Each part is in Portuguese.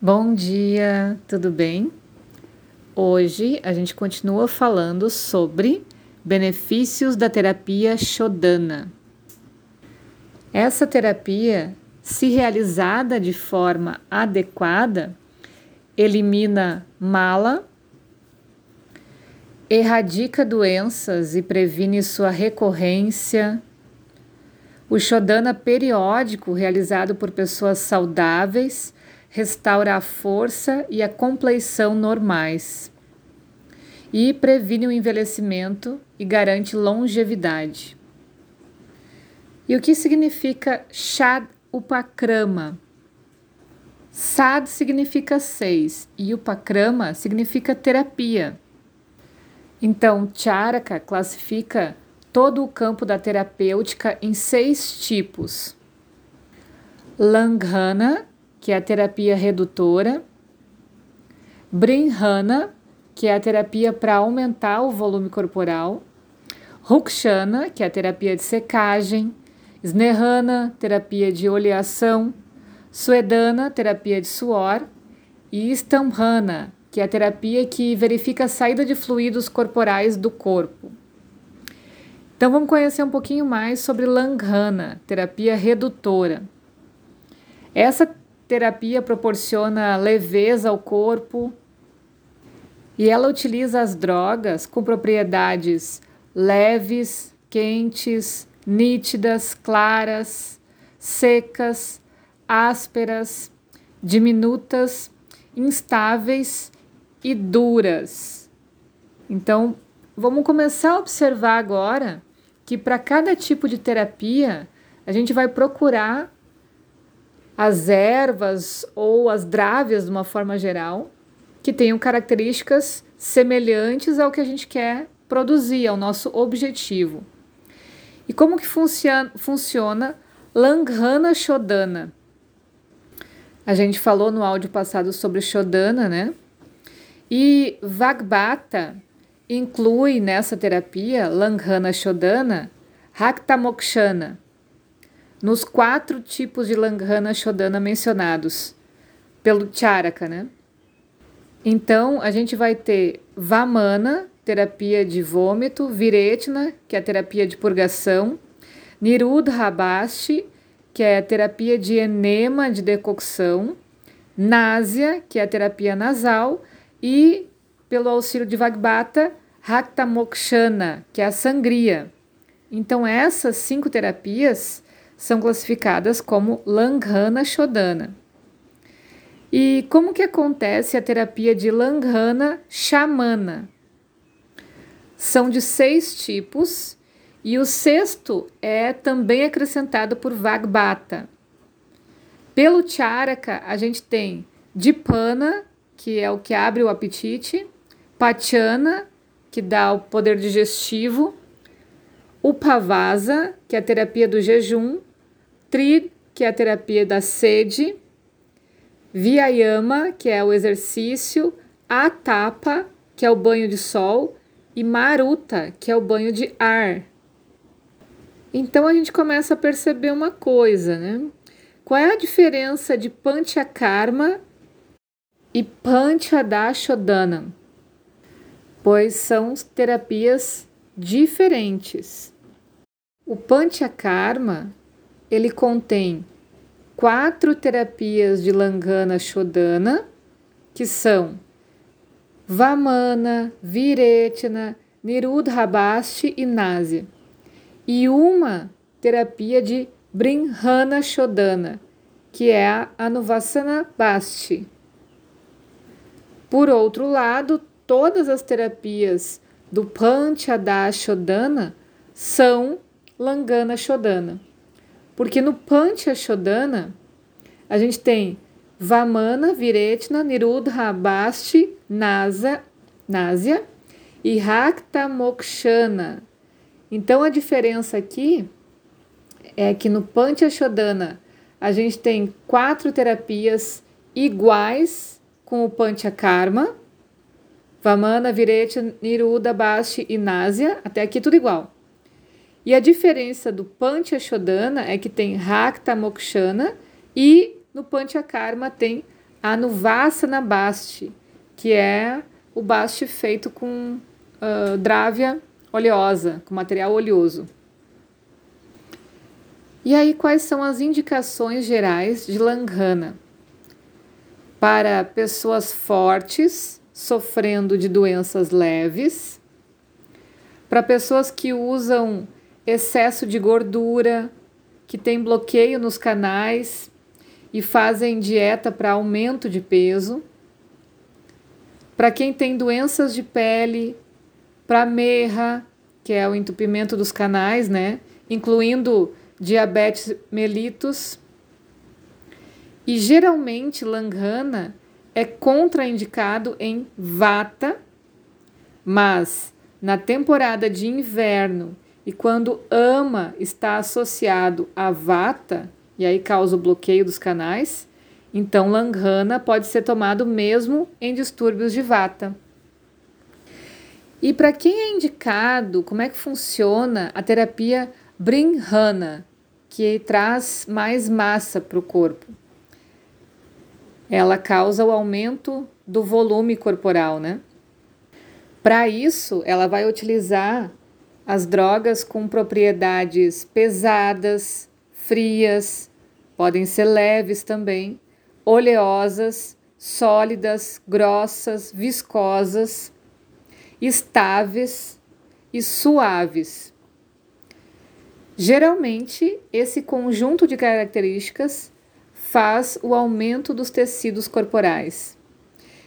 Bom dia, tudo bem? Hoje a gente continua falando sobre benefícios da terapia Shodana. Essa terapia, se realizada de forma adequada, elimina mala, erradica doenças e previne sua recorrência. O Shodana periódico, realizado por pessoas saudáveis, restaura a força e a compleição normais e previne o envelhecimento e garante longevidade. E o que significa Shad Upakrama? Sad significa seis e Upakrama significa terapia. Então, Charaka classifica todo o campo da terapêutica em seis tipos: Langhana, que é a terapia redutora, Brinhana, que é a terapia para aumentar o volume corporal, Rukshana, que é a terapia de secagem, Snehana, terapia de oleação, Suedana, terapia de suor, e Stamhana, que é a terapia que verifica a saída de fluidos corporais do corpo. Então vamos conhecer um pouquinho mais sobre Langhana, terapia redutora. Essa terapia proporciona leveza ao corpo e ela utiliza as drogas com propriedades leves, quentes, nítidas, claras, secas, ásperas, diminutas, instáveis e duras. Então, vamos começar a observar agora que para cada tipo de terapia a gente vai procurar as ervas ou as drávias de uma forma geral, que tenham características semelhantes ao que a gente quer produzir, ao nosso objetivo. E como que funciona, funciona Langhana Shodana? A gente falou no áudio passado sobre Shodana, né? E Vagbata inclui nessa terapia, Langhana Shodana, Raktamokshana, nos quatro tipos de Langhana Shodana mencionados pelo Charaka, né? Então, a gente vai ter Vamana, terapia de vômito, Viretna, que é a terapia de purgação, Nirudhabasti, que é a terapia de enema de decocção, Násia, que é a terapia nasal, e, pelo auxílio de Vagbata, Raktamokshana, que é a sangria. Então, essas cinco terapias são classificadas como Langhana Shodana. E como que acontece a terapia de Langhana Shamana? São de seis tipos e o sexto é também acrescentado por Vagbata. Pelo Charaka, a gente tem Dipana, que é o que abre o apetite, Pachana, que dá o poder digestivo, Upavasa, que é a terapia do jejum, Tri, que é a terapia da sede, Vyayama, que é o exercício, Atapa, que é o banho de sol, e Maruta, que é o banho de ar. Então a gente começa a perceber uma coisa, né? Qual é a diferença de Panchakarma e Panchadashodana? Pois são terapias diferentes. O Panchakarma ele contém quatro terapias de Langana Shodana, que são Vamana, Viretna, Nirudhabasti e Násia, e uma terapia de Brinhana Shodana, que é a Anuvassana Basti. Por outro lado, todas as terapias do Panchadashodana são Langana Shodana. Porque no Pancha Shodana, a gente tem Vamana, Viretna, Nirudha, Basti, Nasa, Násia e Rakta Mokshana. Então a diferença aqui é que no Pancha Shodana a gente tem quatro terapias iguais com o Pancha Karma, Vamana, Viretna, Niruda, Basti e Násia, até aqui tudo igual. E a diferença do Panchashodana é que tem Rakta Mokshana e no Panchakarma tem Anuvasana Basti, que é o baste feito com uh, drávia oleosa, com material oleoso. E aí, quais são as indicações gerais de Langhana? Para pessoas fortes, sofrendo de doenças leves, para pessoas que usam excesso de gordura, que têm bloqueio nos canais e fazem dieta para aumento de peso, para quem tem doenças de pele, para merra, que é o entupimento dos canais, né? Incluindo diabetes mellitus. E geralmente Langhana é contraindicado em vata, mas na temporada de inverno e quando ama está associado a vata, e aí causa o bloqueio dos canais, então Langhana pode ser tomado mesmo em distúrbios de vata. E para quem é indicado, como é que funciona a terapia Brinhana, que traz mais massa para o corpo? Ela causa o aumento do volume corporal, né? Para isso, ela vai utilizar as drogas com propriedades pesadas, frias, podem ser leves também, oleosas, sólidas, grossas, viscosas estáveis e suaves. Geralmente, esse conjunto de características faz o aumento dos tecidos corporais.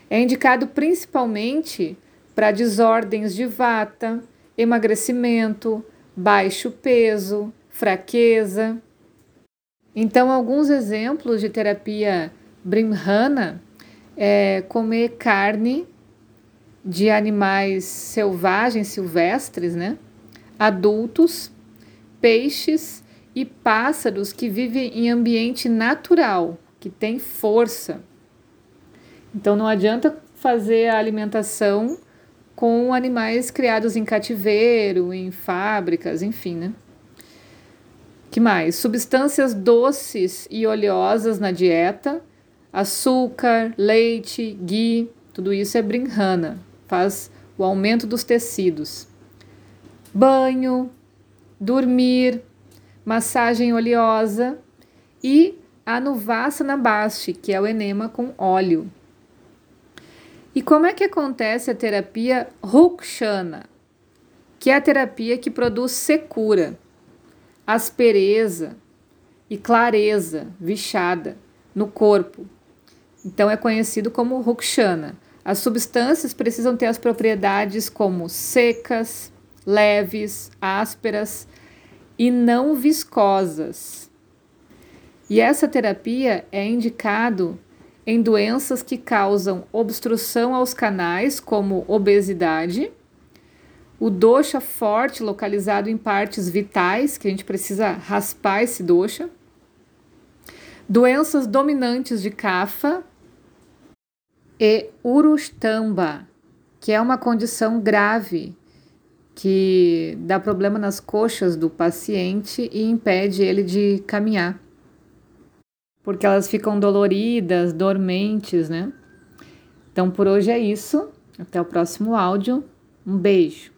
É indicado principalmente para desordens de vata, emagrecimento, baixo peso, fraqueza. Então, alguns exemplos de terapia Brimhana é comer carne de animais selvagens, silvestres, né? adultos, peixes e pássaros que vivem em ambiente natural, que tem força. Então não adianta fazer a alimentação com animais criados em cativeiro, em fábricas, enfim, né? Que mais? Substâncias doces e oleosas na dieta, açúcar, leite, ghee, tudo isso é brinhana faz o aumento dos tecidos. Banho, dormir, massagem oleosa e Anuvasana Basti, que é o enema com óleo. E como é que acontece a terapia Rukshana, que é a terapia que produz secura, aspereza e clareza, vixada no corpo. Então é conhecido como Rukshana. As substâncias precisam ter as propriedades como secas, leves, ásperas e não viscosas. E essa terapia é indicado em doenças que causam obstrução aos canais, como obesidade, o dosha forte localizado em partes vitais, que a gente precisa raspar esse dosha, doenças dominantes de cafa, e urustamba, que é uma condição grave que dá problema nas coxas do paciente e impede ele de caminhar. Porque elas ficam doloridas, dormentes, né? Então por hoje é isso. Até o próximo áudio. Um beijo.